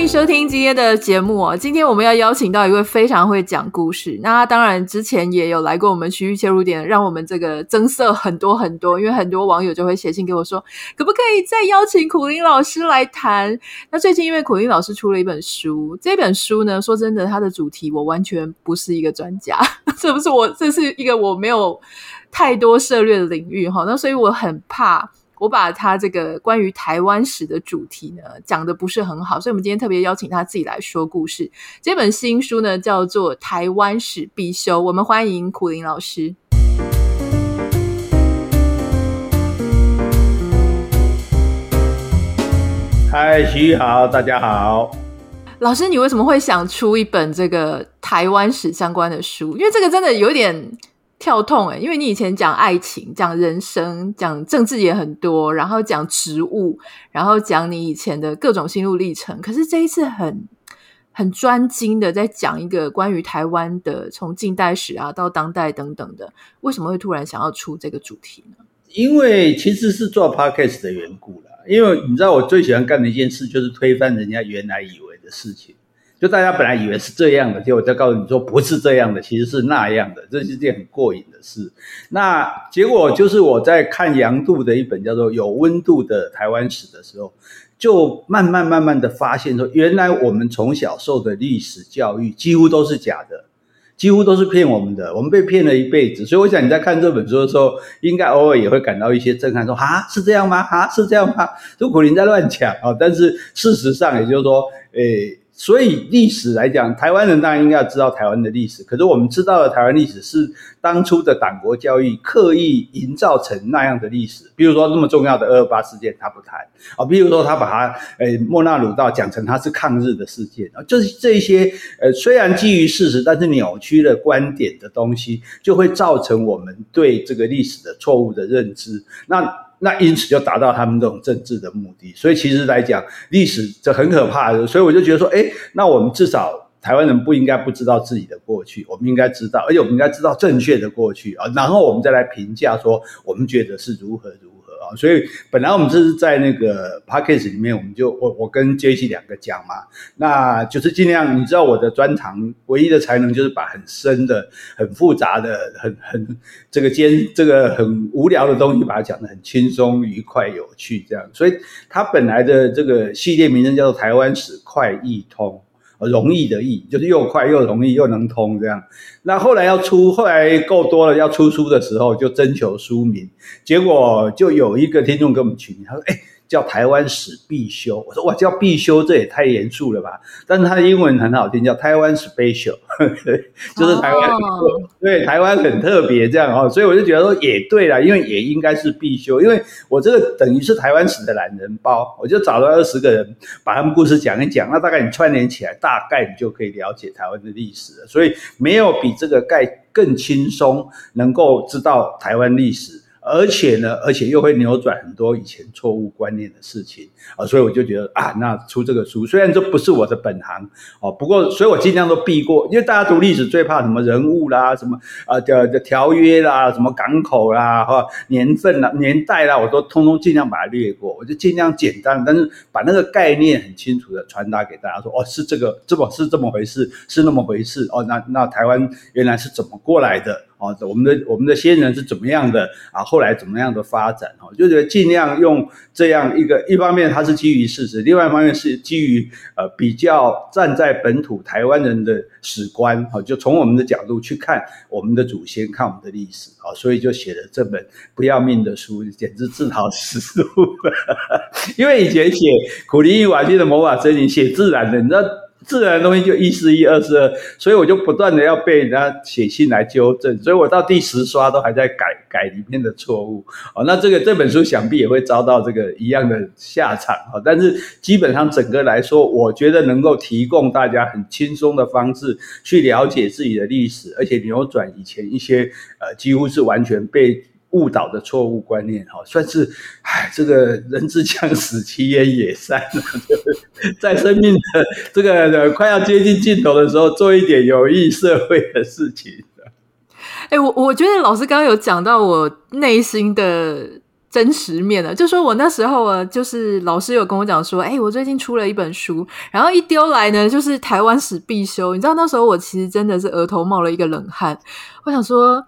欢迎收听今天的节目哦。今天我们要邀请到一位非常会讲故事，那他当然之前也有来过我们区域切入点，让我们这个增色很多很多。因为很多网友就会写信给我说，可不可以再邀请苦苓老师来谈？那最近因为苦苓老师出了一本书，这本书呢，说真的，它的主题我完全不是一个专家，这不是我，这是一个我没有太多涉猎的领域哈。那所以我很怕。我把他这个关于台湾史的主题呢讲的不是很好，所以我们今天特别邀请他自己来说故事。这本新书呢叫做《台湾史必修》，我们欢迎苦林老师。嗨，徐好，大家好。老师，你为什么会想出一本这个台湾史相关的书？因为这个真的有点。跳痛诶，因为你以前讲爱情、讲人生、讲政治也很多，然后讲植物，然后讲你以前的各种心路历程。可是这一次很很专精的在讲一个关于台湾的从近代史啊到当代等等的，为什么会突然想要出这个主题呢？因为其实是做 podcast 的缘故啦。因为你知道我最喜欢干的一件事就是推翻人家原来以为的事情。就大家本来以为是这样的，结果再告诉你说不是这样的，其实是那样的，这是件很过瘾的事。那结果就是我在看杨度的一本叫做《有温度的台湾史》的时候，就慢慢慢慢的发现说，原来我们从小受的历史教育几乎都是假的，几乎都是骗我们的，我们被骗了一辈子。所以我想你在看这本书的时候，应该偶尔也会感到一些震撼，说啊是这样吗？啊是这样吗？都古林在乱讲啊！但是事实上，也就是说，诶。所以历史来讲，台湾人当然应该要知道台湾的历史。可是我们知道的台湾历史是当初的党国教育刻意营造成那样的历史。比如说那么重要的二二八事件，他不谈啊；比如说他把它诶莫那鲁道讲成他是抗日的事件啊，就是这些呃虽然基于事实，但是扭曲了观点的东西，就会造成我们对这个历史的错误的认知。那。那因此就达到他们这种政治的目的，所以其实来讲，历史这很可怕的，所以我就觉得说，哎，那我们至少台湾人不应该不知道自己的过去，我们应该知道，而且我们应该知道正确的过去啊，然后我们再来评价说，我们觉得是如何如何。所以本来我们这是在那个 podcast 里面，我们就我我跟 j c 两个讲嘛，那就是尽量你知道我的专长，唯一的才能就是把很深的、很复杂的、很很这个兼这个很无聊的东西，把它讲得很轻松、愉快、有趣这样。所以它本来的这个系列名称叫做《台湾史快易通》。容易的易，就是又快又容易又能通这样。那后来要出，后来够多了要出书的时候，就征求书名，结果就有一个听众给我们取名，他说：“哎。”叫台湾史必修，我说哇，叫必修，这也太严肃了吧？但是它的英文很好听，叫台湾 special，就是台湾，oh. 对，台湾很特别这样哦，所以我就觉得说也对啦，因为也应该是必修，因为我这个等于是台湾史的懒人包，我就找了二十个人，把他们故事讲一讲，那大概你串联起来，大概你就可以了解台湾的历史了。所以没有比这个概更轻松，能够知道台湾历史。而且呢，而且又会扭转很多以前错误观念的事情啊，所以我就觉得啊，那出这个书，虽然这不是我的本行哦，不过所以我尽量都避过，因为大家读历史最怕什么人物啦，什么啊的的条约啦，什么港口啦，哈年份啦、年代啦，我都通通尽量把它略过，我就尽量简单，但是把那个概念很清楚的传达给大家说，哦，是这个，这么是这么回事，是那么回事哦，那那台湾原来是怎么过来的？哦，我们的我们的先人是怎么样的啊？后来怎么样的发展？哦，就觉得尽量用这样一个，一方面它是基于事实，另外一方面是基于呃比较站在本土台湾人的史观，哈，就从我们的角度去看我们的祖先，看我们的历史，啊，所以就写了这本不要命的书，简直自讨死路。因为以前写苦力与瓦基的魔法森林，写自然的，你知道。自然的东西就一是一，二是二，所以我就不断的要被人家写信来纠正，所以我到第十刷都还在改改里面的错误。哦，那这个这本书想必也会遭到这个一样的下场。哦，但是基本上整个来说，我觉得能够提供大家很轻松的方式去了解自己的历史，而且扭转以前一些呃几乎是完全被误导的错误观念，哈，算是唉，这个人之将死，其言也善，在生命的这个快要接近尽头的时候，做一点有益社会的事情。哎、我我觉得老师刚刚有讲到我内心的真实面了，就说我那时候啊，就是老师有跟我讲说，哎、我最近出了一本书，然后一丢来呢，就是台湾史必修。你知道那时候我其实真的是额头冒了一个冷汗，我想说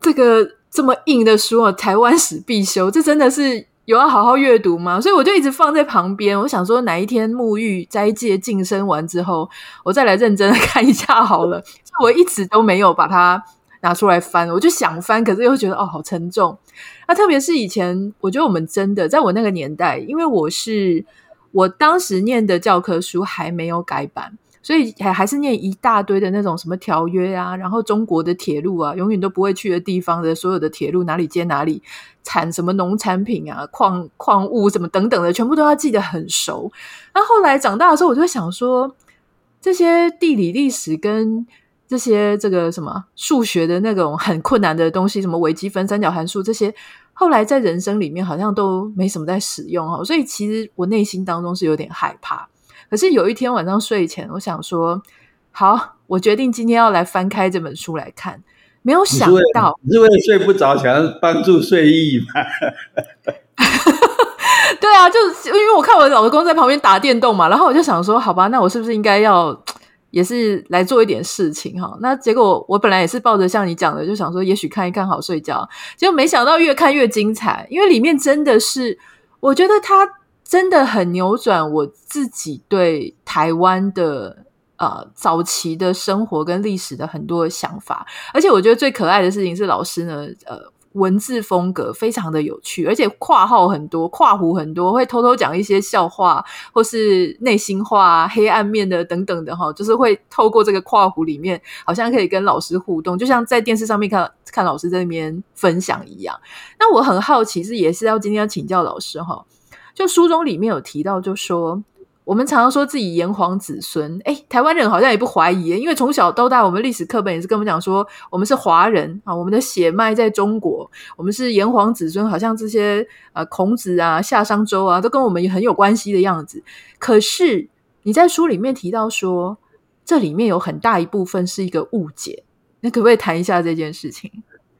这个。这么硬的书啊，台湾史必修，这真的是有要好好阅读吗？所以我就一直放在旁边。我想说，哪一天沐浴、斋戒、净身完之后，我再来认真的看一下好了。我一直都没有把它拿出来翻，我就想翻，可是又觉得哦，好沉重。那特别是以前，我觉得我们真的在我那个年代，因为我是我当时念的教科书还没有改版。所以还还是念一大堆的那种什么条约啊，然后中国的铁路啊，永远都不会去的地方的所有的铁路哪里接哪里，产什么农产品啊，矿矿物什么等等的，全部都要记得很熟。那后来长大的时候，我就想说，这些地理历史跟这些这个什么数学的那种很困难的东西，什么微积分、三角函数这些，后来在人生里面好像都没什么在使用哈。所以其实我内心当中是有点害怕。可是有一天晚上睡前，我想说，好，我决定今天要来翻开这本书来看。没有想到，你是为了睡不着，想要帮助睡意嘛？对啊，就是因为我看我老公在旁边打电动嘛，然后我就想说，好吧，那我是不是应该要 也是来做一点事情哈？那结果我本来也是抱着像你讲的，就想说，也许看一看好睡觉，结果没想到越看越精彩，因为里面真的是，我觉得他。真的很扭转我自己对台湾的呃早期的生活跟历史的很多想法，而且我觉得最可爱的事情是老师呢，呃，文字风格非常的有趣，而且括号很多，括弧很多，会偷偷讲一些笑话或是内心话、黑暗面的等等的哈，就是会透过这个括弧里面，好像可以跟老师互动，就像在电视上面看看老师在那边分享一样。那我很好奇，是也是要今天要请教老师哈。就书中里面有提到，就说我们常常说自己炎黄子孙，哎，台湾人好像也不怀疑，因为从小到大，我们历史课本也是跟我们讲说，我们是华人啊，我们的血脉在中国，我们是炎黄子孙，好像这些呃孔子啊、夏商周啊，都跟我们也很有关系的样子。可是你在书里面提到说，这里面有很大一部分是一个误解，那可不可以谈一下这件事情？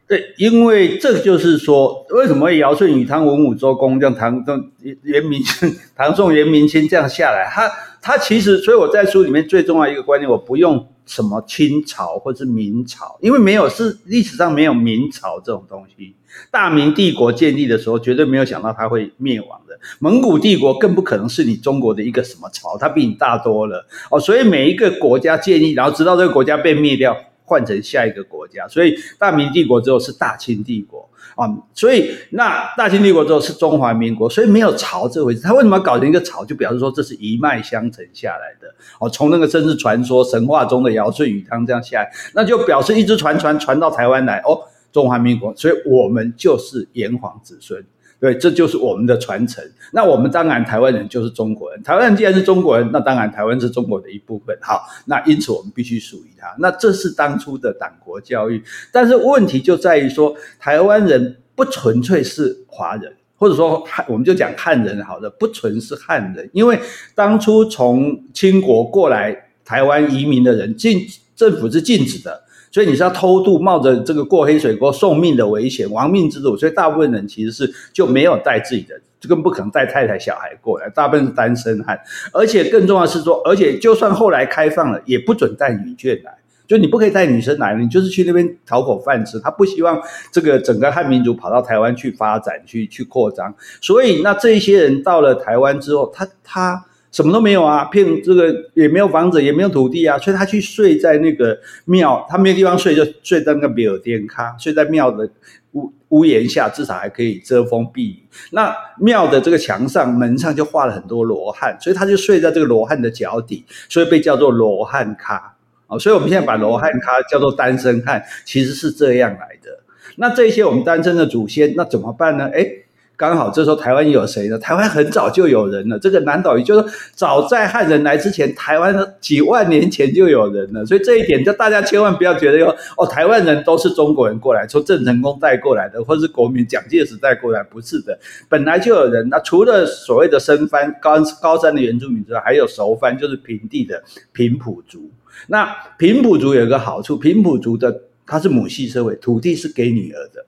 对，因为这就是说，为什么尧舜禹汤文武周公这样唐宋元明清唐宋元明清这样下来，他他其实，所以我在书里面最重要一个观念，我不用什么清朝或是明朝，因为没有是历史上没有明朝这种东西。大明帝国建立的时候，绝对没有想到它会灭亡的。蒙古帝国更不可能是你中国的一个什么朝，它比你大多了哦。所以每一个国家建立，然后直到这个国家被灭掉。换成下一个国家，所以大明帝国之后是大清帝国啊，所以那大清帝国之后是中华民国，所以没有朝这回事。他为什么要搞成一个朝？就表示说这是一脉相承下来的哦，从那个甚至传说神话中的尧舜禹汤这样下来，那就表示一直传传传到台湾来哦，中华民国，所以我们就是炎黄子孙。对，这就是我们的传承。那我们当然台湾人就是中国人。台湾人既然是中国人，那当然台湾是中国的一部分。好，那因此我们必须属于他。那这是当初的党国教育。但是问题就在于说，台湾人不纯粹是华人，或者说，我们就讲汉人好的，不纯是汉人。因为当初从清国过来台湾移民的人，禁政府是禁止的。所以你是要偷渡，冒着这个过黑水沟送命的危险，亡命之徒。所以大部分人其实是就没有带自己的，就更不可能带太太小孩过来，大部分是单身汉。而且更重要的是说，而且就算后来开放了，也不准带女眷来，就你不可以带女生来，你就是去那边讨口饭吃。他不希望这个整个汉民族跑到台湾去发展，去去扩张。所以那这一些人到了台湾之后，他他。什么都没有啊，骗这个也没有房子，也没有土地啊，所以他去睡在那个庙，他没有地方睡，就睡在那个比尔殿卡，睡在庙的屋屋檐下，至少还可以遮风避雨。那庙的这个墙上门上就画了很多罗汉，所以他就睡在这个罗汉的脚底，所以被叫做罗汉卡啊。所以我们现在把罗汉卡叫做单身汉，其实是这样来的。那这些我们单身的祖先，那怎么办呢？诶刚好这时候台湾有谁呢？台湾很早就有人了。这个南岛语就是早在汉人来之前，台湾几万年前就有人了。所以这一点，就大家千万不要觉得哟哦，台湾人都是中国人过来，从郑成功带过来的，或是国民蒋介石带过来，不是的，本来就有人。那除了所谓的生番高高山的原住民之外，还有熟番，就是平地的平埔族。那平埔族有一个好处，平埔族的他是母系社会，土地是给女儿的。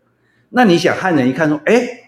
那你想汉人一看说，哎，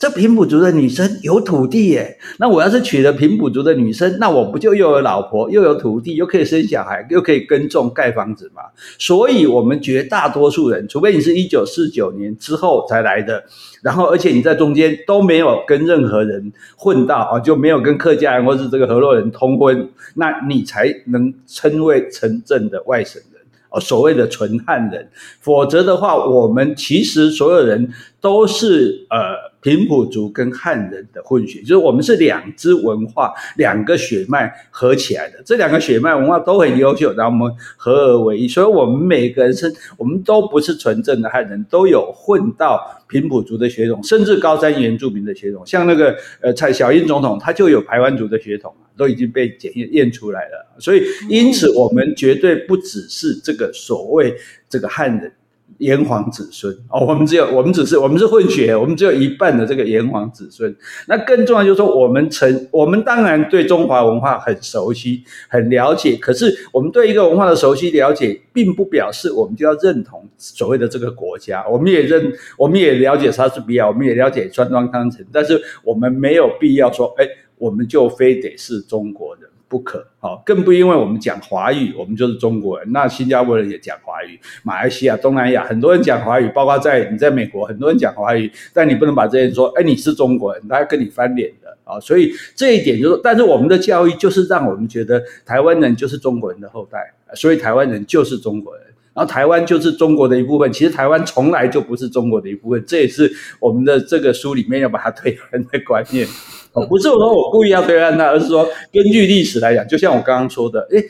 这平埔族的女生有土地耶，那我要是娶了平埔族的女生，那我不就又有老婆，又有土地，又可以生小孩，又可以耕种盖房子吗？所以，我们绝大多数人，除非你是一九四九年之后才来的，然后而且你在中间都没有跟任何人混到啊，就没有跟客家人或是这个河洛人通婚，那你才能称为城镇的外省人。哦，所谓的纯汉人，否则的话，我们其实所有人都是呃。平埔族跟汉人的混血，就是我们是两支文化、两个血脉合起来的。这两个血脉文化都很优秀，然后我们合而为一。所以，我们每个人是，我们都不是纯正的汉人，都有混到平埔族的血统，甚至高山原住民的血统。像那个呃蔡小英总统，他就有排湾族的血统，都已经被检验验出来了。所以，因此我们绝对不只是这个所谓这个汉人。炎黄子孙哦，我们只有我们只是我们是混血，我们只有一半的这个炎黄子孙。那更重要就是说，我们曾我们当然对中华文化很熟悉、很了解。可是我们对一个文化的熟悉了解，并不表示我们就要认同所谓的这个国家。我们也认，我们也了解莎士比亚，我们也了解川端康成，但是我们没有必要说，哎，我们就非得是中国人。不可，好，更不因为我们讲华语，我们就是中国人。那新加坡人也讲华语，马来西亚、东南亚很多人讲华语，包括在你在美国，很多人讲华语，但你不能把这些人说，哎，你是中国人，他要跟你翻脸的啊。所以这一点就是，但是我们的教育就是让我们觉得台湾人就是中国人的后代，所以台湾人就是中国人，然后台湾就是中国的一部分。其实台湾从来就不是中国的一部分，这也是我们的这个书里面要把它推翻的观念。哦，不是说我故意要推翻它，而是说根据历史来讲，就像我刚刚说的，诶，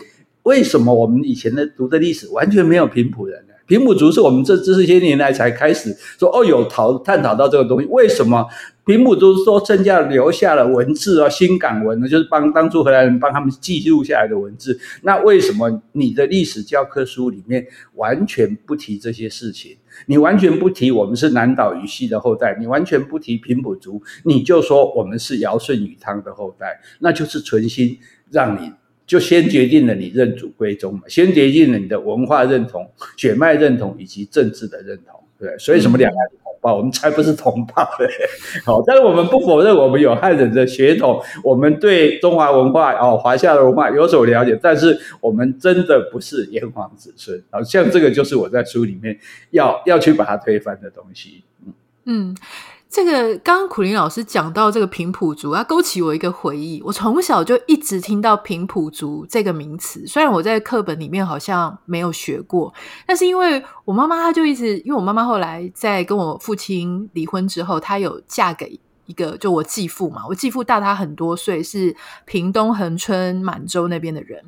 为什么我们以前的读的历史完全没有平埔人呢？平埔族是我们这这些年来才开始说哦，有讨探讨到这个东西，为什么平埔族说剩下留下了文字啊，新港文呢？就是帮当初荷兰人帮他们记录下来的文字，那为什么你的历史教科书里面完全不提这些事情？你完全不提我们是南岛语系的后代，你完全不提平埔族，你就说我们是尧舜禹汤的后代，那就是存心让你就先决定了你认祖归宗嘛，先决定了你的文化认同、血脉认同以及政治的认同，对，所以什么两岸同胞，我们才不是同胞嘞。好，但是我们不否认我们有汉人的血统，我们对中华文化哦华夏的文化有所了解，但是我们真的不是炎黄子孙。好，像这个就是我在书里面要要去把它推翻的东西。嗯嗯。这个刚刚苦苓老师讲到这个平埔族，它勾起我一个回忆。我从小就一直听到平埔族这个名词，虽然我在课本里面好像没有学过，但是因为我妈妈，她就一直，因为我妈妈后来在跟我父亲离婚之后，她有嫁给一个就我继父嘛，我继父大她很多岁，是屏东恒春满洲那边的人。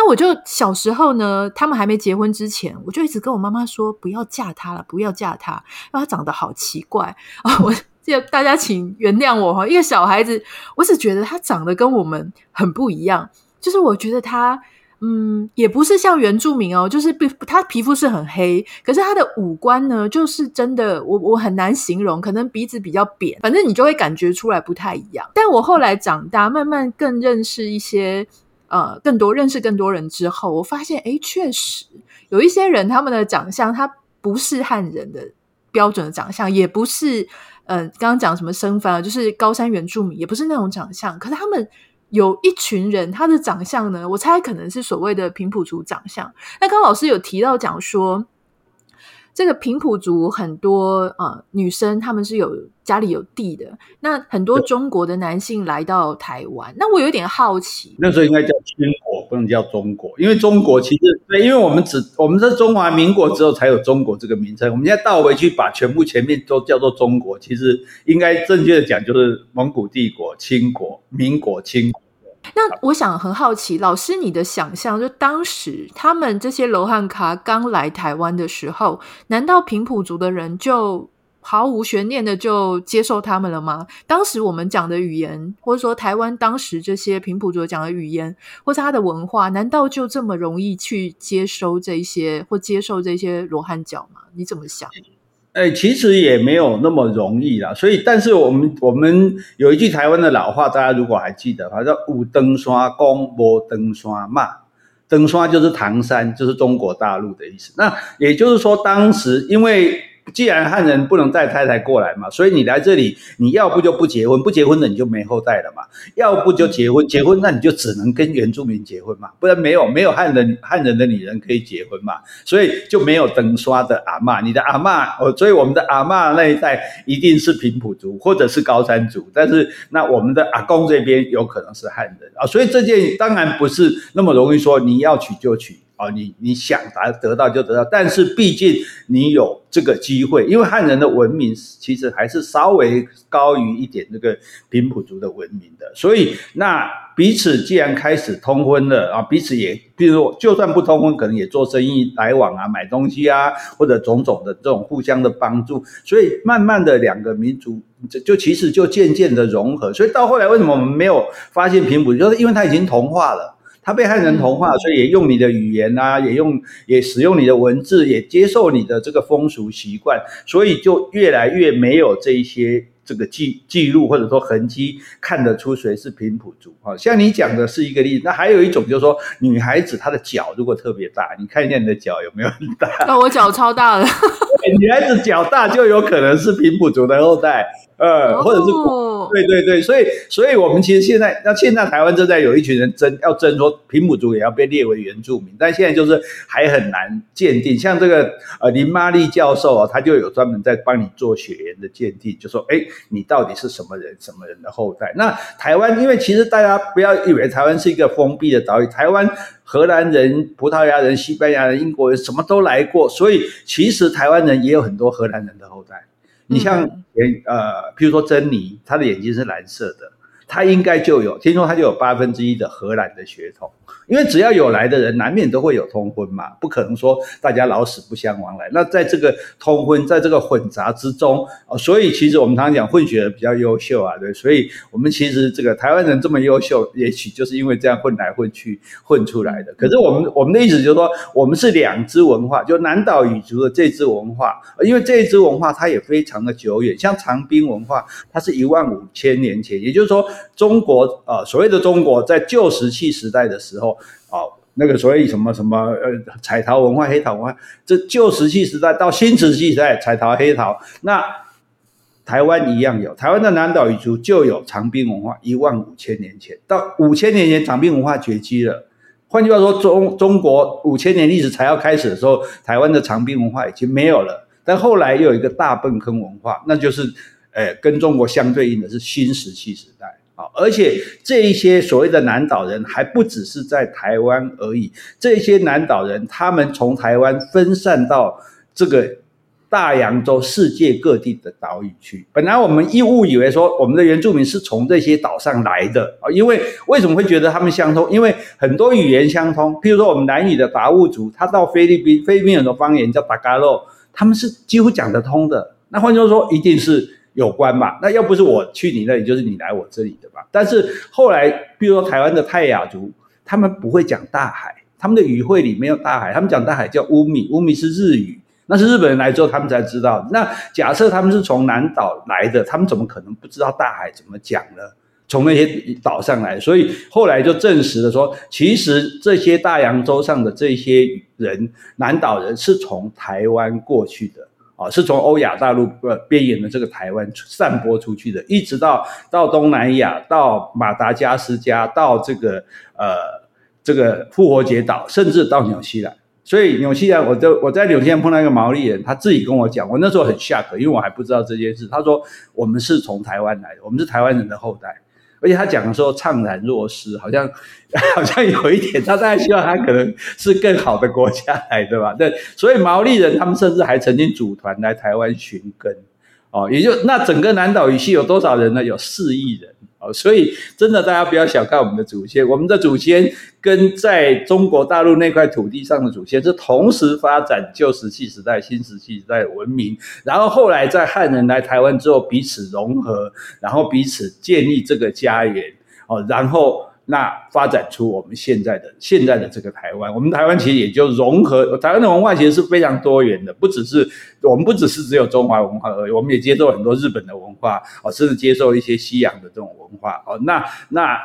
那我就小时候呢，他们还没结婚之前，我就一直跟我妈妈说，不要嫁他了，不要嫁他，因为他长得好奇怪啊！我 这大家请原谅我哈，一个小孩子，我只觉得他长得跟我们很不一样，就是我觉得他，嗯，也不是像原住民哦，就是皮他皮肤是很黑，可是他的五官呢，就是真的，我我很难形容，可能鼻子比较扁，反正你就会感觉出来不太一样。但我后来长大，慢慢更认识一些。呃，更多认识更多人之后，我发现，诶，确实有一些人，他们的长相，他不是汉人的标准的长相，也不是，呃，刚刚讲什么生番，就是高山原住民，也不是那种长相。可是他们有一群人，他的长相呢，我猜可能是所谓的平埔族长相。那刚老师有提到讲说。这个平埔族很多呃女生，她们是有家里有地的。那很多中国的男性来到台湾，那我有点好奇。那时候应该叫清国，不能叫中国，因为中国其实对，因为我们只我们在中华民国之后才有中国这个名称。我们现在倒回去把全部前面都叫做中国，其实应该正确的讲就是蒙古帝国、清国、民国、清国。那我想很好奇，老师你的想象，就当时他们这些罗汉卡刚来台湾的时候，难道平埔族的人就毫无悬念的就接受他们了吗？当时我们讲的语言，或者说台湾当时这些平埔族讲的语言，或是他的文化，难道就这么容易去接收这些或接受这些罗汉脚吗？你怎么想？哎，其实也没有那么容易啦。所以，但是我们我们有一句台湾的老话，大家如果还记得，好像“有登刷公，无登刷骂”。登刷就是唐山，就是中国大陆的意思。那也就是说，当时因为。既然汉人不能带太太过来嘛，所以你来这里，你要不就不结婚，不结婚的你就没后代了嘛；要不就结婚，结婚那你就只能跟原住民结婚嘛，不然没有没有汉人汉人的女人可以结婚嘛，所以就没有登刷的阿嬷，你的阿嬷哦，所以我们的阿嬷那一代一定是平埔族或者是高山族，但是那我们的阿公这边有可能是汉人。啊，所以这件当然不是那么容易说你要娶就娶。哦，你你想达得到就得到，但是毕竟你有这个机会，因为汉人的文明其实还是稍微高于一点那个平埔族的文明的，所以那彼此既然开始通婚了啊，彼此也，比如就算不通婚，可能也做生意来往啊，买东西啊，或者种种的这种互相的帮助，所以慢慢的两个民族就就其实就渐渐的融合，所以到后来为什么我们没有发现平埔，就是因为它已经同化了。他被汉人同化，所以也用你的语言啊，也用也使用你的文字，也接受你的这个风俗习惯，所以就越来越没有这一些这个记记录或者说痕迹，看得出谁是平埔族。啊像你讲的是一个例子，那还有一种就是说，女孩子她的脚如果特别大，你看一下你的脚有没有很大？那我脚超大了，女孩子脚大就有可能是平埔族的后代。呃，或者是，对对对，所以，所以我们其实现在，那现在台湾正在有一群人争，要争说平埔族也要被列为原住民，但现在就是还很难鉴定。像这个呃林玛丽教授啊，他就有专门在帮你做血缘的鉴定，就说，哎，你到底是什么人，什么人的后代？那台湾，因为其实大家不要以为台湾是一个封闭的岛屿，台湾荷兰人、葡萄牙人、西班牙人、英国人什么都来过，所以其实台湾人也有很多荷兰人的后代。你像眼呃，譬如说珍妮，她的眼睛是蓝色的，他应该就有，听说他就有八分之一的荷兰的血统。因为只要有来的人，难免都会有通婚嘛，不可能说大家老死不相往来。那在这个通婚，在这个混杂之中，所以其实我们常常讲混血儿比较优秀啊，对，所以我们其实这个台湾人这么优秀，也许就是因为这样混来混去混出来的。可是我们我们的意思就是说，我们是两支文化，就南岛语族的这支文化，因为这支文化它也非常的久远，像长滨文化，它是一万五千年前，也就是说中国呃所谓的中国在旧石器时代的时候。啊，那个所谓什么什么呃，彩陶文化、黑陶文化，这旧石器时代到新石器时代，彩陶、黑陶，那台湾一样有，台湾的南岛语族就有长滨文化，一万五千年前到五千年前，长滨文化绝迹了。换句话说，中中国五千年历史才要开始的时候，台湾的长滨文化已经没有了。但后来又有一个大坌坑文化，那就是，呃，跟中国相对应的是新石器时代。啊而且这一些所谓的南岛人还不只是在台湾而已，这些南岛人他们从台湾分散到这个大洋洲世界各地的岛屿去。本来我们一误以为说我们的原住民是从这些岛上来的啊，因为为什么会觉得他们相通？因为很多语言相通，譬如说我们南语的达悟族，他到菲律宾，菲律宾有很多方言叫达嘎洛，他们是几乎讲得通的。那换句话说，一定是。有关嘛？那要不是我去你那里，就是你来我这里的吧？但是后来，比如说台湾的泰雅族，他们不会讲大海，他们的语汇里没有大海，他们讲大海叫乌米，乌米是日语，那是日本人来之后他们才知道。那假设他们是从南岛来的，他们怎么可能不知道大海怎么讲呢？从那些岛上来，所以后来就证实了说，其实这些大洋洲上的这些人，南岛人是从台湾过去的。啊，是从欧亚大陆呃边缘的这个台湾散播出去的，一直到到东南亚，到马达加斯加，到这个呃这个复活节岛，甚至到纽西兰。所以纽西兰，我就我在纽西兰碰到一个毛利人，他自己跟我讲，我那时候很吓 h 因为我还不知道这件事。他说我们是从台湾来的，我们是台湾人的后代。而且他讲的时候怅然若失，好像 好像有一点，他大概希望他可能是更好的国家来的吧？对，所以毛利人他们甚至还曾经组团来台湾寻根，哦，也就那整个南岛语系有多少人呢？有四亿人。哦，所以真的，大家不要小看我们的祖先。我们的祖先跟在中国大陆那块土地上的祖先是同时发展旧石器时代、新石器时代的文明，然后后来在汉人来台湾之后彼此融合，然后彼此建立这个家园。哦，然后。那发展出我们现在的现在的这个台湾，我们台湾其实也就融合台湾的文化，其实是非常多元的，不只是我们不只是只有中华文化而已，我们也接受很多日本的文化哦，甚至接受一些西洋的这种文化哦。那那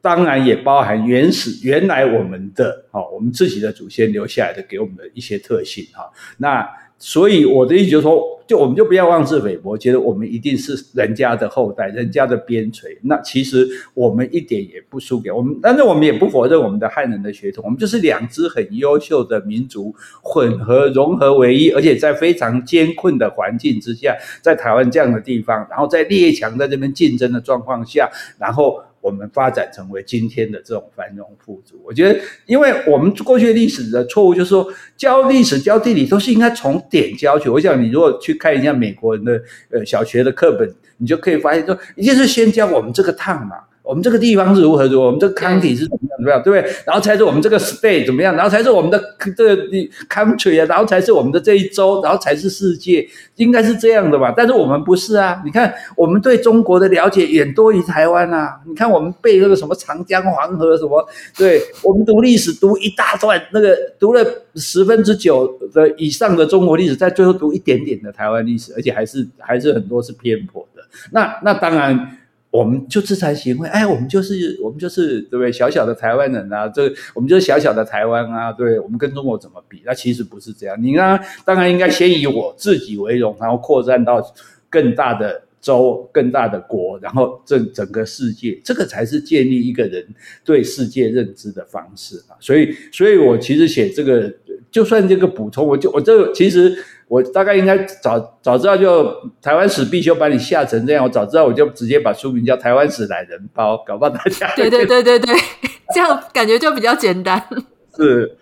当然也包含原始原来我们的哦，我们自己的祖先留下来的给我们的一些特性哈。那所以我的意思就是说，就我们就不要妄自菲薄，觉得我们一定是人家的后代，人家的边陲。那其实我们一点也不输给我们，但是我们也不否认我们的汉人的血统。我们就是两支很优秀的民族混合融合为一，而且在非常艰困的环境之下，在台湾这样的地方，然后在列强在这边竞争的状况下，然后。我们发展成为今天的这种繁荣富足，我觉得，因为我们过去历史的错误，就是说教历史、教地理都是应该从点教起。我想，你如果去看一下美国人的呃小学的课本，你就可以发现说，一定是先教我们这个烫嘛。我们这个地方是如何如何，我们这个抗体是怎么样怎么样，对不对？然后才是我们这个 state 怎么样，然后才是我们的这个 country 啊，然后才是我们的这一州，然后才是世界，应该是这样的吧？但是我们不是啊！你看，我们对中国的了解远多于台湾啊！你看，我们背那个什么长江黄河什么，对，我们读历史读一大段，那个读了十分之九的以上的中国历史，在最后读一点点的台湾历史，而且还是还是很多是偏颇的。那那当然。我们就自惭形秽，哎，我们就是我们就是对不对？小小的台湾人啊，这我们就是小小的台湾啊，对，我们跟中国怎么比？那其实不是这样。你呢，当然应该先以我自己为荣，然后扩展到更大的州、更大的国，然后整整个世界，这个才是建立一个人对世界认知的方式啊。所以，所以我其实写这个，就算这个补充，我就我这个其实。我大概应该早早知道就台湾史必修把你吓成这样，我早知道我就直接把书名叫《台湾史懒人包》，搞不好大家对对对对对，这样感觉就比较简单。是。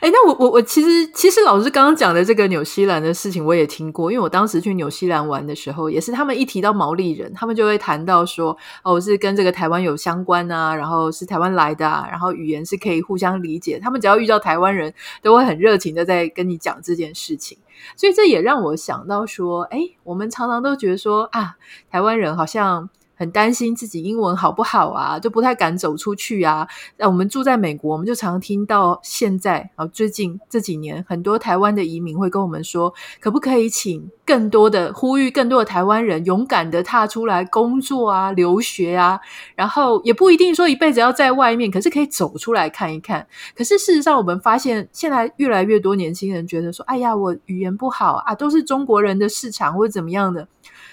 哎，那我我我其实其实老师刚刚讲的这个纽西兰的事情我也听过，因为我当时去纽西兰玩的时候，也是他们一提到毛利人，他们就会谈到说，哦，是跟这个台湾有相关啊，然后是台湾来的啊，然后语言是可以互相理解，他们只要遇到台湾人都会很热情的在跟你讲这件事情，所以这也让我想到说，哎，我们常常都觉得说啊，台湾人好像。很担心自己英文好不好啊，就不太敢走出去啊。那我们住在美国，我们就常听到现在啊，最近这几年，很多台湾的移民会跟我们说，可不可以请更多的呼吁更多的台湾人勇敢的踏出来工作啊、留学啊，然后也不一定说一辈子要在外面，可是可以走出来看一看。可是事实上，我们发现现在越来越多年轻人觉得说，哎呀，我语言不好啊，都是中国人的市场或者怎么样的。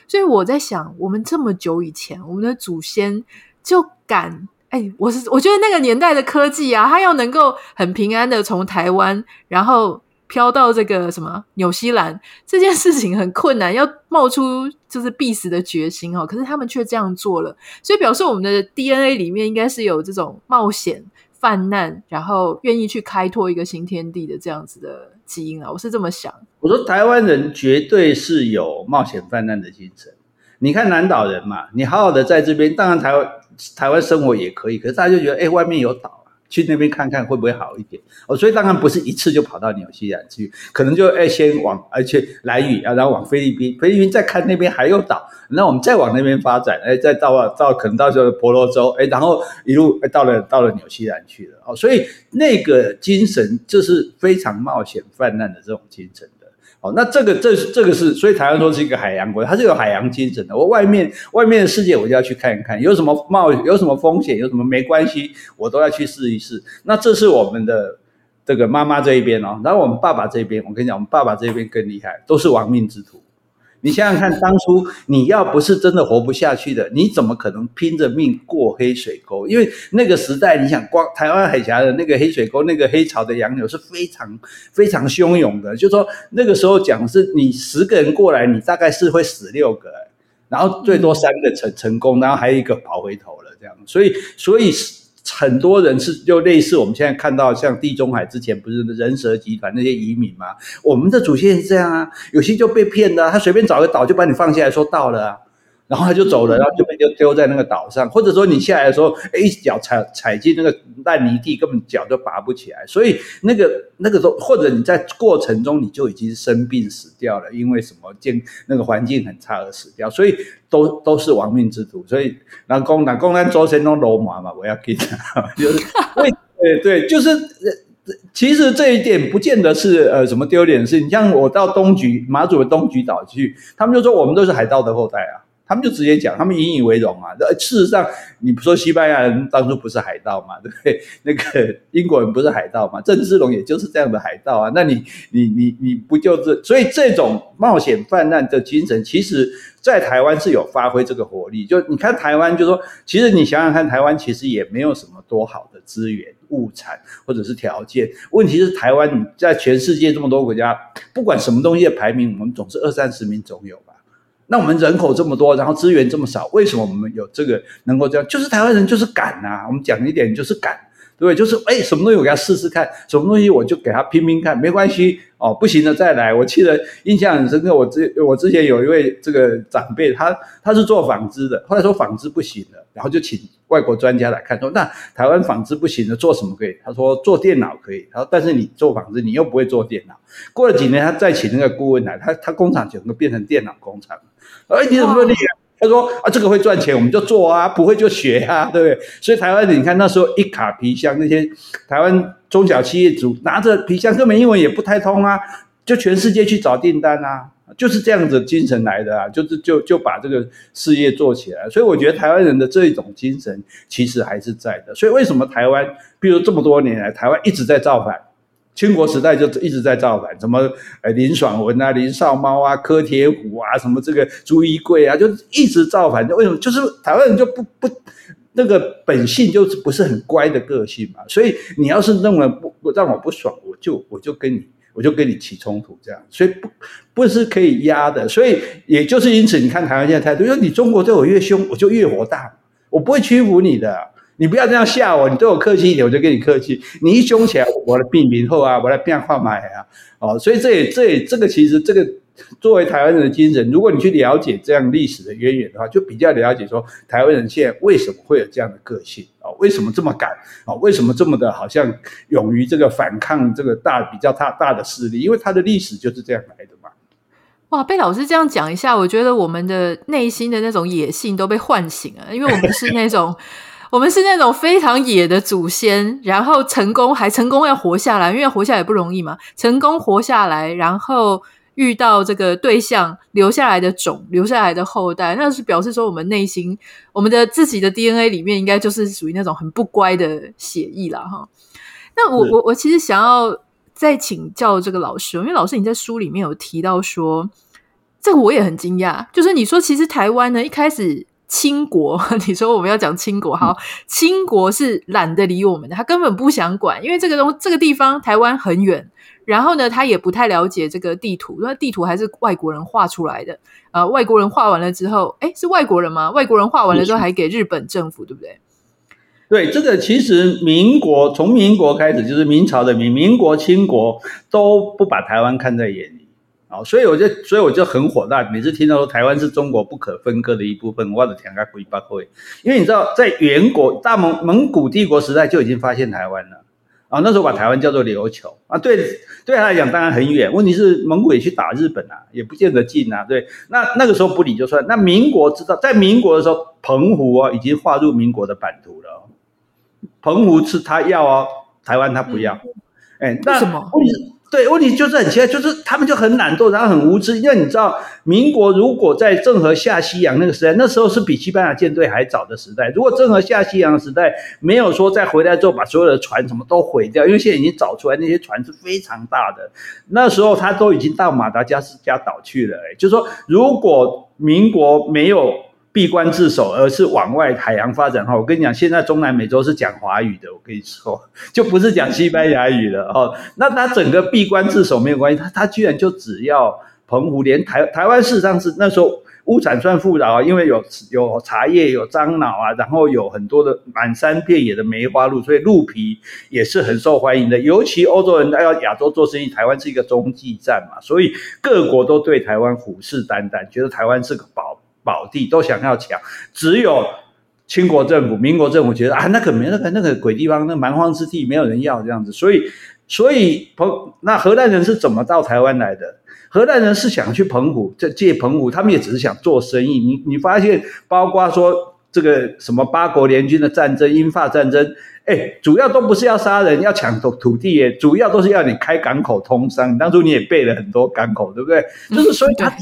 所以我在想，我们这么久以前，我们的祖先就敢哎，我是我觉得那个年代的科技啊，他要能够很平安的从台湾，然后飘到这个什么纽西兰，这件事情很困难，要冒出就是必死的决心哦。可是他们却这样做了，所以表示我们的 DNA 里面应该是有这种冒险、犯难，然后愿意去开拓一个新天地的这样子的。基因啊，我是这么想。我说台湾人绝对是有冒险犯难的精神。你看南岛人嘛，你好好的在这边，当然台湾台湾生活也可以，可是大家就觉得，哎、外面有岛啊。去那边看看会不会好一点哦，所以当然不是一次就跑到纽西兰去，可能就哎先往而且来屿啊，然后往菲律宾，菲律宾再看那边还有岛，那我们再往那边发展，哎，再到到可能到时候婆罗洲，哎，然后一路到了到了纽西兰去了哦，所以那个精神就是非常冒险犯难的这种精神。哦，那这个这这个是，所以台湾说是一个海洋国，它是有海洋精神的。我外面外面的世界，我就要去看一看，有什么冒有什么风险，有什么没关系，我都要去试一试。那这是我们的这个妈妈这一边哦，然后我们爸爸这边，我跟你讲，我们爸爸这边更厉害，都是亡命之徒。你想想看，当初你要不是真的活不下去的，你怎么可能拼着命过黑水沟？因为那个时代，你想光台湾海峡的那个黑水沟，那个黑潮的洋流是非常非常汹涌的。就说那个时候讲是，你十个人过来，你大概是会死六个，然后最多三个成成功，然后还有一个跑回头了这样。所以，所以很多人是就类似我们现在看到像地中海之前不是人蛇集团那些移民吗？我们的祖先是这样啊，有些就被骗的，他随便找个岛就把你放下来说到了啊。然后他就走了，然后就被丢丢在那个岛上，或者说你下来的时候，哎，一脚踩踩进那个烂泥地，根本脚就拔不起来。所以那个那个时候，或者你在过程中你就已经生病死掉了，因为什么健那个环境很差而死掉，所以都都是亡命之徒。所以南宫南宫南周神龙罗马嘛，我要给他，就是为对对，就是其实这一点不见得是呃什么丢脸的事。你像我到东局马祖的东局岛去，他们就说我们都是海盗的后代啊。他们就直接讲，他们引以为荣啊。呃事实上，你不说西班牙人当初不是海盗嘛，对 不对？那个英国人不是海盗嘛？郑芝龙也就是这样的海盗啊。那你你你你不就是？所以这种冒险犯难的精神，其实在台湾是有发挥这个活力。就你看台湾，就说其实你想想看，台湾其实也没有什么多好的资源、物产或者是条件。问题是台湾你在全世界这么多国家，不管什么东西的排名，我们总是二三十名总有。那我们人口这么多，然后资源这么少，为什么我们有这个能够这样？就是台湾人就是敢呐！我们讲一点就是敢，对不对？就是哎，什么东西我给他试试看，什么东西我就给他拼拼看，没关系哦，不行了再来。我记得印象很深刻，我之我之前有一位这个长辈，他他是做纺织的，后来说纺织不行了，然后就请外国专家来看，说那台湾纺织不行了，做什么可以？他说做电脑可以，他说但是你做纺织，你又不会做电脑。过了几年，他再请那个顾问来，他他工厂整个变成电脑工厂。哎，你怎么说厉害？他说啊，这个会赚钱，我们就做啊，不会就学啊，对不对？所以台湾人，你看那时候一卡皮箱，那些台湾中小企业主拿着皮箱，根本英文也不太通啊，就全世界去找订单啊，就是这样子精神来的啊，就是就就把这个事业做起来。所以我觉得台湾人的这一种精神其实还是在的。所以为什么台湾，比如这么多年来，台湾一直在造反？清国时代就一直在造反，什么呃林爽文啊、林少猫啊、柯铁虎啊，什么这个朱一贵啊，就一直造反。为什么？就是台湾人就不不那个本性就是不是很乖的个性嘛。所以你要是认为不让我不爽，我就我就跟你我就跟你起冲突这样。所以不不是可以压的。所以也就是因此，你看台湾现在态度，因为你中国对我越凶，我就越火大，我不会屈服你的。你不要这样吓我，你对我客气一点，我就跟你客气。你一凶起来，我来避名后啊，我来变化买啊，哦，所以这也这也这个其实这个作为台湾人的精神，如果你去了解这样历史的渊源的话，就比较了解说台湾人现在为什么会有这样的个性啊？为什么这么敢啊？为什么这么的好像勇于这个反抗这个大比较大大的势力？因为他的历史就是这样来的嘛。哇，被老师这样讲一下，我觉得我们的内心的那种野性都被唤醒了，因为我们是那种。我们是那种非常野的祖先，然后成功还成功要活下来，因为活下来也不容易嘛。成功活下来，然后遇到这个对象留下来的种，留下来的后代，那是表示说我们内心，我们的自己的 DNA 里面应该就是属于那种很不乖的血液了哈。那我我我其实想要再请教这个老师，因为老师你在书里面有提到说，这个我也很惊讶，就是你说其实台湾呢一开始。清国，你说我们要讲清国，好，清国是懒得理我们的，他根本不想管，因为这个东这个地方台湾很远，然后呢，他也不太了解这个地图，因为地图还是外国人画出来的，呃，外国人画完了之后，诶，是外国人吗？外国人画完了之后还给日本政府，对不对？对，这个其实民国从民国开始就是明朝的民，民国、清国都不把台湾看在眼里。好，所以我就，所以我就很火大。每次听到说台湾是中国不可分割的一部分，我的天啊，鬼八会！因为你知道，在元国大蒙蒙古帝国时代就已经发现台湾了啊，那时候把台湾叫做琉球啊。对，对他来讲当然很远。问题是蒙古也去打日本啊，也不见得近啊。对，那那个时候不理就算。那民国知道，在民国的时候，澎湖啊已经划入民国的版图了。澎湖是他要哦，台湾他不要。哎、嗯，那为什么？对，问题就是很奇怪，就是他们就很懒惰，然后很无知。因为你知道，民国如果在郑和下西洋那个时代，那时候是比西班牙舰队还早的时代。如果郑和下西洋的时代没有说再回来之后把所有的船什么都毁掉，因为现在已经找出来那些船是非常大的，那时候他都已经到马达加斯加岛去了。哎，就是说，如果民国没有。闭关自守，而是往外海洋发展哈。我跟你讲，现在中南美洲是讲华语的，我跟你说，就不是讲西班牙语了哦。那他整个闭关自守没有关系，他他居然就只要澎湖，连台台湾事实上是那时候物产算富饶，因为有有茶叶、有樟脑啊，然后有很多的满山遍野的梅花鹿，所以鹿皮也是很受欢迎的。尤其欧洲人来到亚洲做生意，台湾是一个中继站嘛，所以各国都对台湾虎视眈眈，觉得台湾是个宝宝地，都想要抢。只有清国政府、民国政府觉得啊，那可没那个那个鬼地方，那蛮荒之地，没有人要这样子，所以。所以澎那荷兰人是怎么到台湾来的？荷兰人是想去澎湖，这借澎湖，他们也只是想做生意。你你发现，包括说这个什么八国联军的战争、英法战争。哎，主要都不是要杀人，要抢土土地，耶，主要都是要你开港口通商。当初你也备了很多港口，对不对？就是所以他，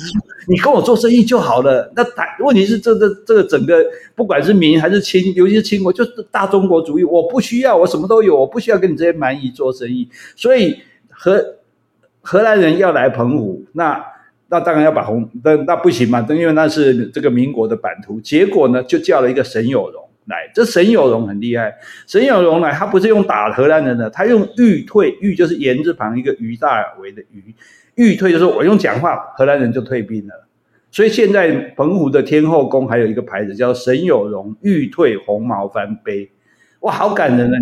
你跟我做生意就好了。那台问题是，这个这个整个不管是民还是清，尤其是清国，就是大中国主义。我不需要，我什么都有，我不需要跟你这些蛮夷做生意。所以荷荷兰人要来澎湖，那那当然要把红，那那不行嘛，因为那是这个民国的版图。结果呢，就叫了一个沈有容。来，这沈有容很厉害。沈有容来，他不是用打荷兰人的，他用欲退欲就是言字旁一个于大为的于欲退就是我用讲话，荷兰人就退兵了。所以现在澎湖的天后宫还有一个牌子叫沈有容欲退红毛帆碑，哇，好感人啊！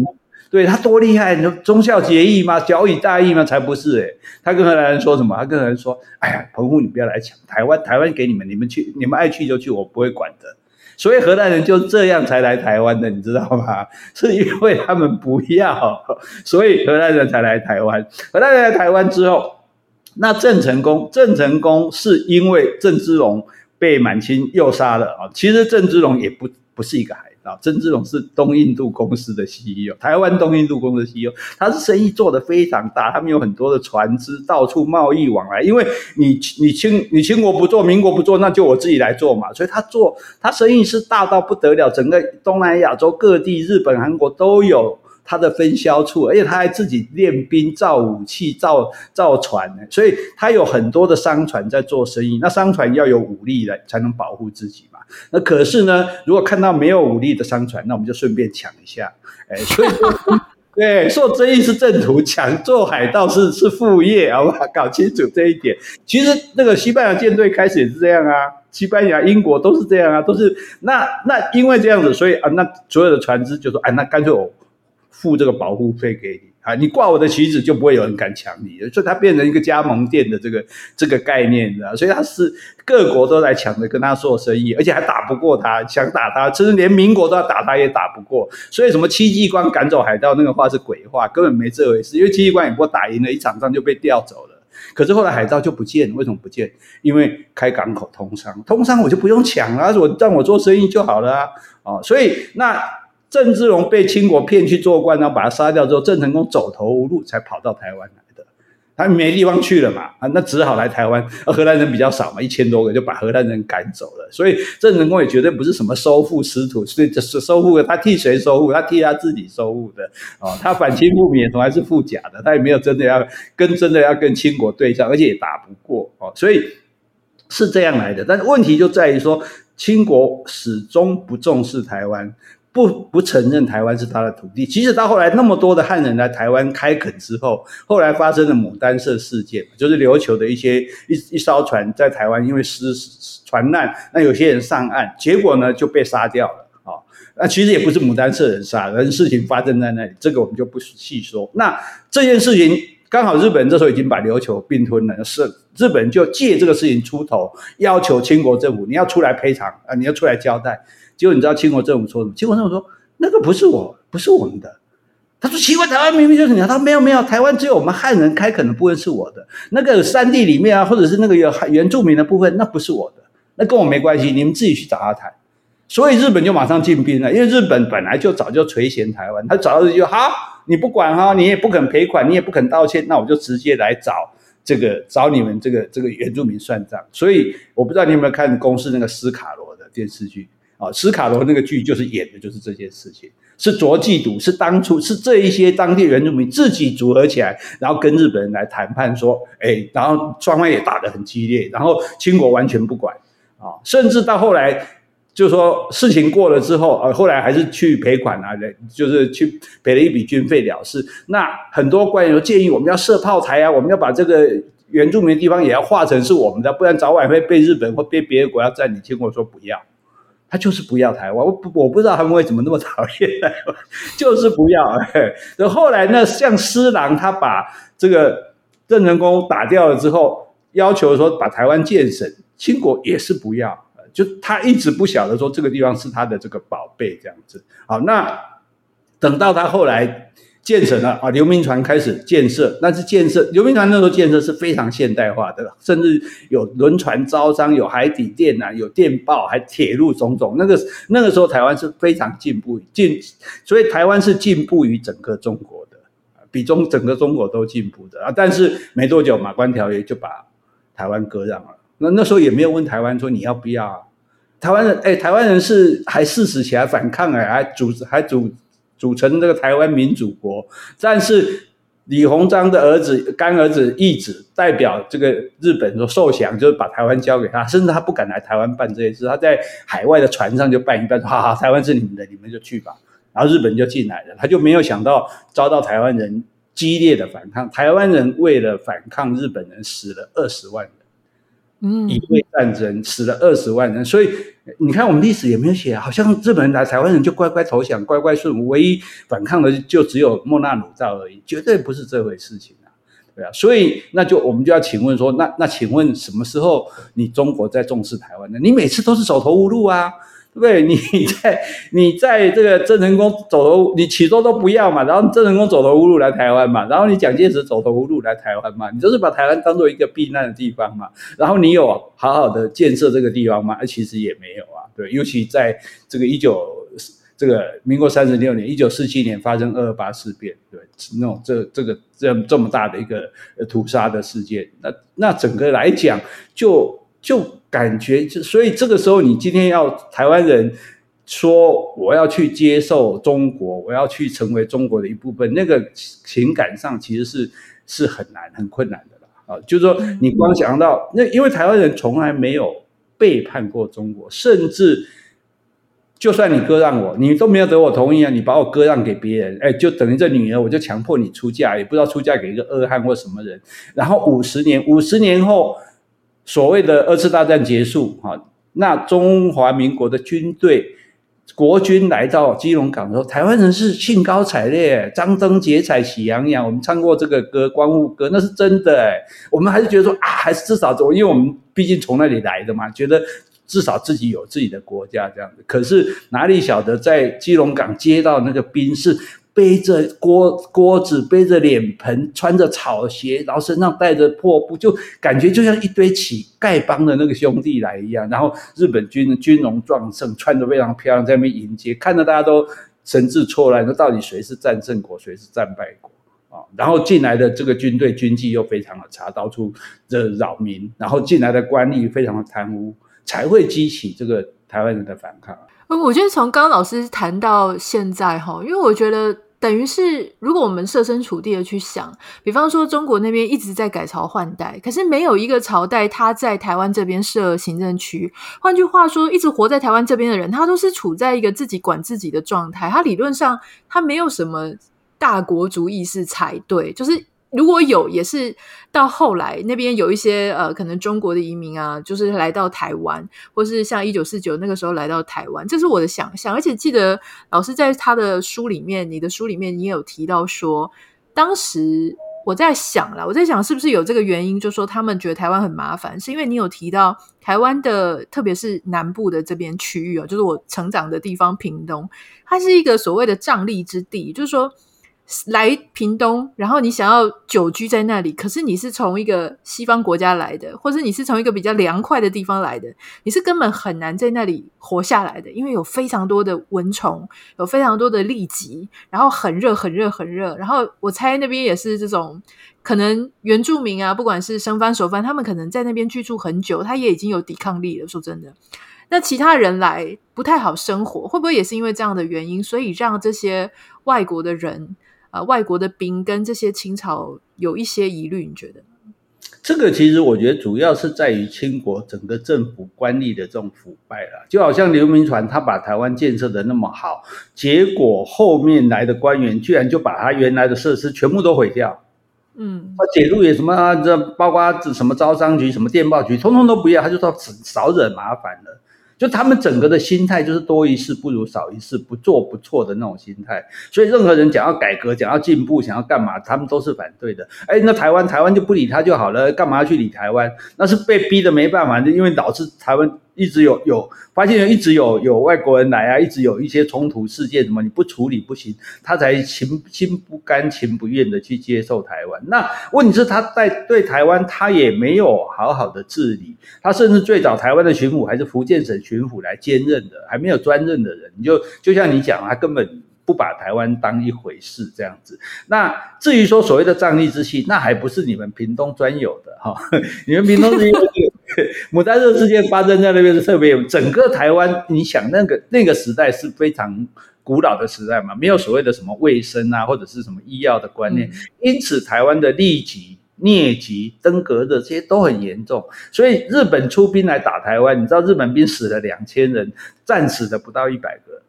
对，他多厉害，你说忠孝节义吗？晓以大义吗？才不是诶，他跟荷兰人说什么？他跟荷兰人说：“哎呀，澎湖你不要来抢，台湾台湾给你们，你们去，你们爱去就去，我不会管的。”所以荷兰人就这样才来台湾的，你知道吗？是因为他们不要，所以荷兰人才来台湾。荷兰人来台湾之后，那郑成功，郑成功是因为郑芝龙被满清诱杀了啊。其实郑芝龙也不不是一个孩子。啊，郑芝龙是东印度公司的 CEO，台湾东印度公司的 CEO，他是生意做得非常大，他们有很多的船只到处贸易往来。因为你你清你清国不做，民国不做，那就我自己来做嘛。所以他做他生意是大到不得了，整个东南亚洲各地，日本、韩国都有。他的分销处，而且他还自己练兵、造武器、造造船呢，所以他有很多的商船在做生意。那商船要有武力来才能保护自己嘛。那可是呢，如果看到没有武力的商船，那我们就顺便抢一下。哎，所以说，对，做生意是正途，抢做海盗是是副业，好不好？搞清楚这一点。其实那个西班牙舰队开始也是这样啊，西班牙、英国都是这样啊，都是那那因为这样子，所以啊，那所有的船只就说，哎，那干脆我。付这个保护费给你啊，你挂我的旗子就不会有人敢抢你，所以它变成一个加盟店的这个这个概念，你知道？所以他是各国都在抢着跟他做生意，而且还打不过他，想打他，甚至连民国都要打他也打不过。所以什么戚继光赶走海盗那个话是鬼话，根本没这回事。因为戚继光也不过打赢了一场仗就被调走了，可是后来海盗就不见，为什么不见？因为开港口通商，通商我就不用抢了，我让我做生意就好了啊，哦，所以那。郑芝龙被清国骗去做官，然后把他杀掉之后，郑成功走投无路，才跑到台湾来的。他没地方去了嘛，啊，那只好来台湾。而荷兰人比较少嘛，一千多个就把荷兰人赶走了。所以郑成功也绝对不是什么收复失土，所以这是收复的。他替谁收复？他替他自己收复的。哦，他反清复明，从来是复假的。他也没有真的要跟真的要跟清国对战，而且也打不过。哦，所以是这样来的。但是问题就在于说，清国始终不重视台湾。不不承认台湾是他的土地，其实到后来那么多的汉人来台湾开垦之后，后来发生了牡丹社事件，就是琉球的一些一一艘船在台湾因为失船难，那有些人上岸，结果呢就被杀掉了啊、那其实也不是牡丹社人杀，而事情发生在那里，这个我们就不细说。那这件事情刚好日本这时候已经把琉球并吞了，是日本就借这个事情出头，要求清国政府你要出来赔偿啊，你要出来交代。结果你知道清国政府说什么？清国政府说那个不是我，不是我们的。他说奇怪，台湾明明就是你。他说没有没有，台湾只有我们汉人开垦的部分是我的。那个山地里面啊，或者是那个有原住民的部分，那不是我的，那跟我没关系。你们自己去找他谈。所以日本就马上进兵了，因为日本本来就早就垂涎台湾，他找到就好，你不管哈，你也不肯赔款，你也不肯道歉，那我就直接来找这个找你们这个这个原住民算账。所以我不知道你有没有看公视那个斯卡罗的电视剧。啊，斯卡罗那个剧就是演的就是这件事情，是卓杞笃，是当初是这一些当地原住民自己组合起来，然后跟日本人来谈判说，哎，然后双方也打得很激烈，然后清国完全不管，啊，甚至到后来就说事情过了之后，呃，后来还是去赔款啊，就是去赔了一笔军费了事。那很多官员都建议我们要设炮台啊，我们要把这个原住民的地方也要划成是我们的，不然早晚会被日本或被别的国家占领。结果说不要，他就是不要台湾。我不我不知道他们为什么那么讨厌台湾，就是不要。然后后来呢，像施琅他把这个郑成功打掉了之后，要求说把台湾建省，清国也是不要。就他一直不晓得说这个地方是他的这个宝贝这样子。好，那等到他后来建成了啊，刘铭传开始建设，但是建设刘铭传那时候建设是非常现代化的，甚至有轮船招商，有海底电缆，有电报，还铁路种种。那个那个时候台湾是非常进步进，所以台湾是进步于整个中国的，比中整个中国都进步的啊。但是没多久马关条约就把台湾割让了。那那时候也没有问台湾说你要不要啊？台湾人哎，台湾人是还誓死起来反抗哎，还组织还组组成这个台湾民主国。但是李鸿章的儿子干儿子义子代表这个日本说受降，就是把台湾交给他，甚至他不敢来台湾办这些事，他在海外的船上就办一办，说好好，台湾是你们的，你们就去吧。然后日本就进来了，他就没有想到遭到台湾人激烈的反抗，台湾人为了反抗日本人死了二十万人。嗯，乙未战争死了二十万人，所以你看我们历史也没有写，好像日本人来台湾人就乖乖投降，乖乖顺服，唯一反抗的就只有莫那鲁道而已，绝对不是这回事情啊，对啊，所以那就我们就要请问说，那那请问什么时候你中国在重视台湾呢？你每次都是走投无路啊。对？你在你在这个郑成功走投，你起初都不要嘛，然后郑成功走投无路来台湾嘛，然后你蒋介石走投无路来台湾嘛，你就是把台湾当做一个避难的地方嘛，然后你有好好的建设这个地方吗？其实也没有啊，对，尤其在这个一九这个民国三十六年，一九四七年发生二二八事变，对，那种这这个这这么大的一个屠杀的事件，那那整个来讲就就。感觉就所以这个时候，你今天要台湾人说我要去接受中国，我要去成为中国的一部分，那个情感上其实是是很难、很困难的啦。啊，就是说你光想到那，因为台湾人从来没有背叛过中国，甚至就算你割让我，你都没有得我同意啊，你把我割让给别人，哎，就等于这女儿我就强迫你出嫁，也不知道出嫁给一个恶汉或什么人。然后五十年，五十年后。所谓的二次大战结束，哈，那中华民国的军队国军来到基隆港的时候，台湾人是兴高采烈，张灯结彩喜洋洋。我们唱过这个歌《光复歌》，那是真的哎。我们还是觉得说啊，还是至少，因为我们毕竟从那里来的嘛，觉得至少自己有自己的国家这样子。可是哪里晓得，在基隆港接到那个兵是。背着锅锅子，背着脸盆，穿着草鞋，然后身上带着破布，就感觉就像一堆乞丐帮的那个兄弟来一样。然后日本军军容壮盛，穿得非常漂亮，在那边迎接，看到大家都神志错乱。那到底谁是战胜国，谁是战败国啊？然后进来的这个军队军纪又非常的差，到处这扰民。然后进来的官吏非常的贪污，才会激起这个台湾人的反抗。我觉得从刚刚老师谈到现在哈，因为我觉得。等于是，如果我们设身处地的去想，比方说中国那边一直在改朝换代，可是没有一个朝代他在台湾这边设行政区。换句话说，一直活在台湾这边的人，他都是处在一个自己管自己的状态。他理论上他没有什么大国族意识才对，就是。如果有，也是到后来那边有一些呃，可能中国的移民啊，就是来到台湾，或是像一九四九那个时候来到台湾，这是我的想象。而且记得老师在他的书里面，你的书里面你也有提到说，当时我在想啦，我在想是不是有这个原因，就说他们觉得台湾很麻烦，是因为你有提到台湾的，特别是南部的这边区域啊，就是我成长的地方屏东，它是一个所谓的瘴癘之地，就是说。来屏东，然后你想要久居在那里，可是你是从一个西方国家来的，或者你是从一个比较凉快的地方来的，你是根本很难在那里活下来的，因为有非常多的蚊虫，有非常多的痢疾，然后很热，很热，很热。然后我猜那边也是这种，可能原住民啊，不管是生番熟番，他们可能在那边居住很久，他也已经有抵抗力了。说真的，那其他人来不太好生活，会不会也是因为这样的原因，所以让这些外国的人？呃，外国的兵跟这些清朝有一些疑虑，你觉得？这个其实我觉得主要是在于清国整个政府官吏的这种腐败了。就好像刘铭传他把台湾建设的那么好，结果后面来的官员居然就把他原来的设施全部都毁掉，嗯，他铁路也什么啊，这包括什么招商局、什么电报局，通通都不要，他就说少惹麻烦了。就他们整个的心态就是多一事不如少一事，不做不错的那种心态。所以任何人讲要改革、讲要进步、想要干嘛，他们都是反对的。哎，那台湾台湾就不理他就好了，干嘛要去理台湾？那是被逼的没办法，就因为导致台湾。一直有有发现，一直有有外国人来啊，一直有一些冲突事件，什么你不处理不行，他才情心不甘情不愿的去接受台湾。那问题是他在对台湾，他也没有好好的治理，他甚至最早台湾的巡抚还是福建省巡抚来兼任的，还没有专任的人，你就就像你讲，他根本。不把台湾当一回事，这样子。那至于说所谓的瘴癘之气，那还不是你们屏东专有的哈。你们屏东是因为牡丹社事件发生在那边是特别有，整个台湾，你想那个那个时代是非常古老的时代嘛，没有所谓的什么卫生啊，或者是什么医药的观念，因此台湾的痢疾、疟疾、登革热这些都很严重。所以日本出兵来打台湾，你知道日本兵死了两千人，战死的不到一百个。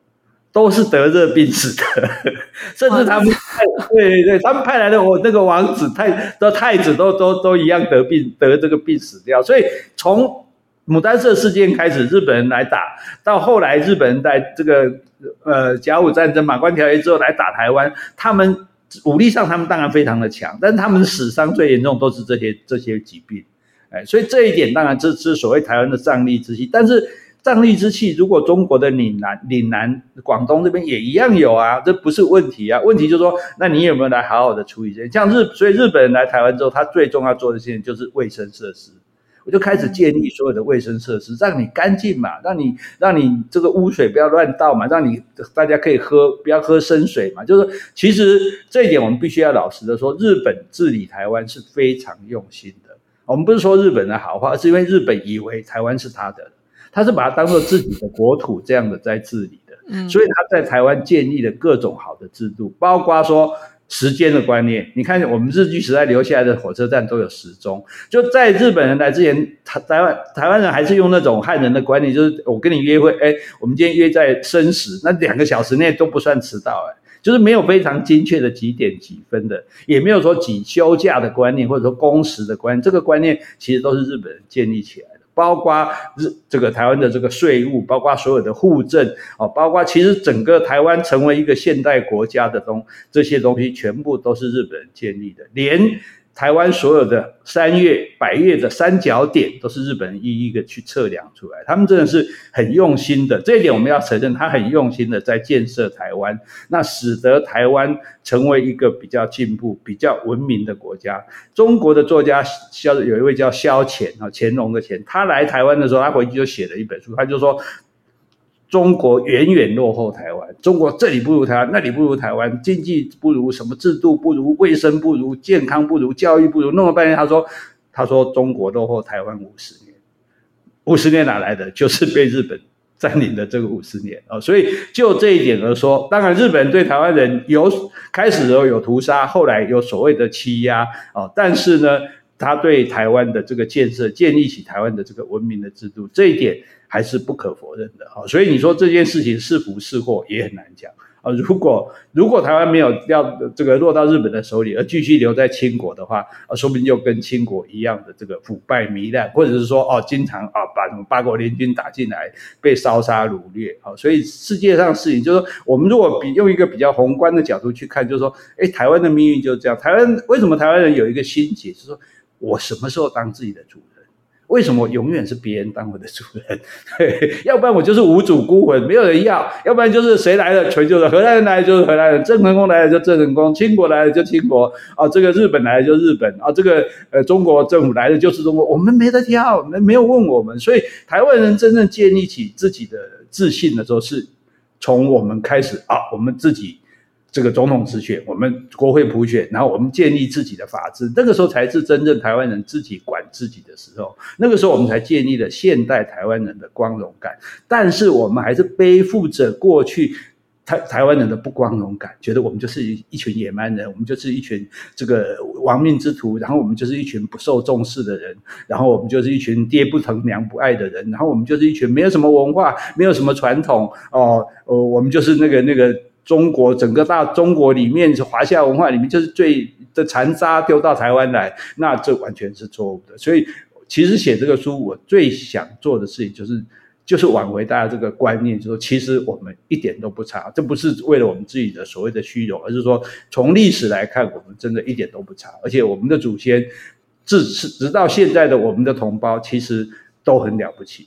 都是得热病死的，甚至他们派对对对，他们派来的我那个王子太的太子都都都一样得病得这个病死掉，所以从牡丹社事件开始，日本人来打，到后来日本人在这个呃甲午战争马关条约之后来打台湾，他们武力上他们当然非常的强，但是他们死伤最严重都是这些这些疾病，哎，所以这一点当然这是所谓台湾的战力之一，但是。瘴癘之气，如果中国的岭南、岭南、广东这边也一样有啊，这不是问题啊。问题就是说，那你有没有来好好的处理这些？像日，所以日本人来台湾之后，他最重要做的事情就是卫生设施。我就开始建立所有的卫生设施，让你干净嘛，让你让你这个污水不要乱倒嘛，让你大家可以喝，不要喝生水嘛。就是其实这一点我们必须要老实的说，日本治理台湾是非常用心的。我们不是说日本的好话，是因为日本以为台湾是他的。他是把它当做自己的国土这样的在治理的，嗯，所以他在台湾建立了各种好的制度，包括说时间的观念。你看，我们日据时代留下来的火车站都有时钟。就在日本人来之前，台台湾台湾人还是用那种汉人的观念，就是我跟你约会，哎，我们今天约在申时，那两个小时内都不算迟到，哎，就是没有非常精确的几点几分的，也没有说几休假的观念，或者说工时的观念，这个观念其实都是日本人建立起来的。包括日这个台湾的这个税务，包括所有的户政哦，包括其实整个台湾成为一个现代国家的东这些东西，全部都是日本人建立的，连。台湾所有的山岳、百岳的三角点，都是日本人一一个去测量出来。他们真的是很用心的，这一点我们要承认，他很用心的在建设台湾，那使得台湾成为一个比较进步、比较文明的国家。中国的作家萧有一位叫萧乾啊，乾隆的干，他来台湾的时候，他回去就写了一本书，他就说。中国远远落后台湾，中国这里不如台湾，那里不如台湾，经济不如，什么制度不如，卫生不如，健康不如，教育不如，弄了半天，他说，他说中国落后台湾五十年，五十年哪来的？就是被日本占领的这个五十年啊，所以就这一点而说，当然日本对台湾人有开始的时候有屠杀，后来有所谓的欺压啊，但是呢，他对台湾的这个建设，建立起台湾的这个文明的制度，这一点。还是不可否认的哈，所以你说这件事情是福是祸也很难讲啊。如果如果台湾没有要这个落到日本的手里，而继续留在清国的话，啊，说不定就跟清国一样的这个腐败糜烂，或者是说哦，经常啊把什么八国联军打进来，被烧杀掳掠啊。所以世界上事情就是说，我们如果比用一个比较宏观的角度去看，就是说，哎，台湾的命运就是这样。台湾为什么台湾人有一个心结，就是说我什么时候当自己的主人？为什么永远是别人当我的主人？要不然我就是无主孤魂，没有人要；要不然就是谁来了全就是荷兰人来了就是荷兰人，郑成功来了就郑成功，清国来了就清国啊，这个日本来了就日本啊，这个呃中国政府来了就是中国，我们没得挑，没没有问我们，所以台湾人真正建立起自己的自信的时候，是从我们开始啊，我们自己。这个总统直选，我们国会普选，然后我们建立自己的法治，那个时候才是真正台湾人自己管自己的时候。那个时候我们才建立了现代台湾人的光荣感。但是我们还是背负着过去台台湾人的不光荣感，觉得我们就是一群野蛮人，我们就是一群这个亡命之徒，然后我们就是一群不受重视的人，然后我们就是一群爹不疼娘不爱的人，然后我们就是一群没有什么文化、没有什么传统哦，呃，我们就是那个那个。中国整个大中国里面，华夏文化里面就是最的残渣丢到台湾来，那这完全是错误的。所以，其实写这个书，我最想做的事情就是，就是挽回大家这个观念，就是说，其实我们一点都不差，这不是为了我们自己的所谓的虚荣，而是说，从历史来看，我们真的一点都不差，而且我们的祖先，至是直到现在的我们的同胞，其实都很了不起。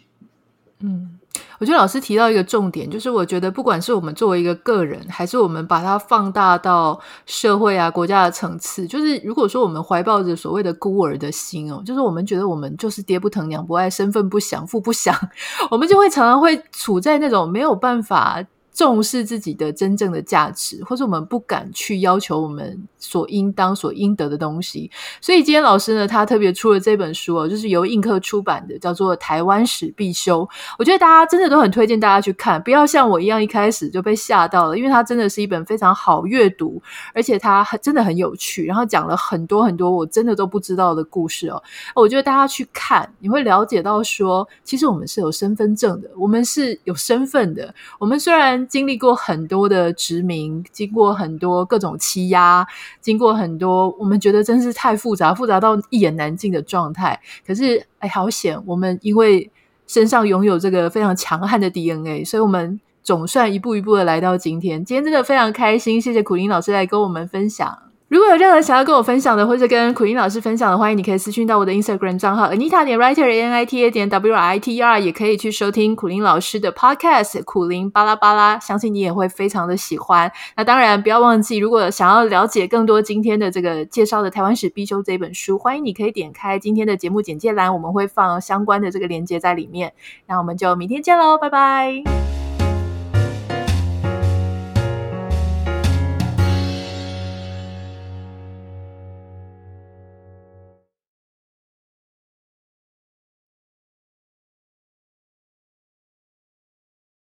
嗯。我觉得老师提到一个重点，就是我觉得不管是我们作为一个个人，还是我们把它放大到社会啊、国家的层次，就是如果说我们怀抱着所谓的孤儿的心哦，就是我们觉得我们就是爹不疼娘不爱，身份不详父不详，我们就会常常会处在那种没有办法。重视自己的真正的价值，或者我们不敢去要求我们所应当、所应得的东西。所以今天老师呢，他特别出了这本书哦，就是由印刻出版的，叫做《台湾史必修》。我觉得大家真的都很推荐大家去看，不要像我一样一开始就被吓到了，因为它真的是一本非常好阅读，而且它很真的很有趣，然后讲了很多很多我真的都不知道的故事哦。我觉得大家去看，你会了解到说，其实我们是有身份证的，我们是有身份的，我们虽然。经历过很多的殖民，经过很多各种欺压，经过很多我们觉得真是太复杂，复杂到一言难尽的状态。可是，哎，好险！我们因为身上拥有这个非常强悍的 DNA，所以我们总算一步一步的来到今天。今天真的非常开心，谢谢苦林老师来跟我们分享。如果有任何想要跟我分享的，或者跟苦苓老师分享的，欢迎你可以私讯到我的 Instagram 账号 Anita 点 Writer A N I T A 点 W R I T E R，也可以去收听苦苓老师的 Podcast 苦苓巴拉巴拉，相信你也会非常的喜欢。那当然不要忘记，如果想要了解更多今天的这个介绍的台湾史必修这本书，欢迎你可以点开今天的节目简介栏，我们会放相关的这个链接在里面。那我们就明天见喽，拜拜。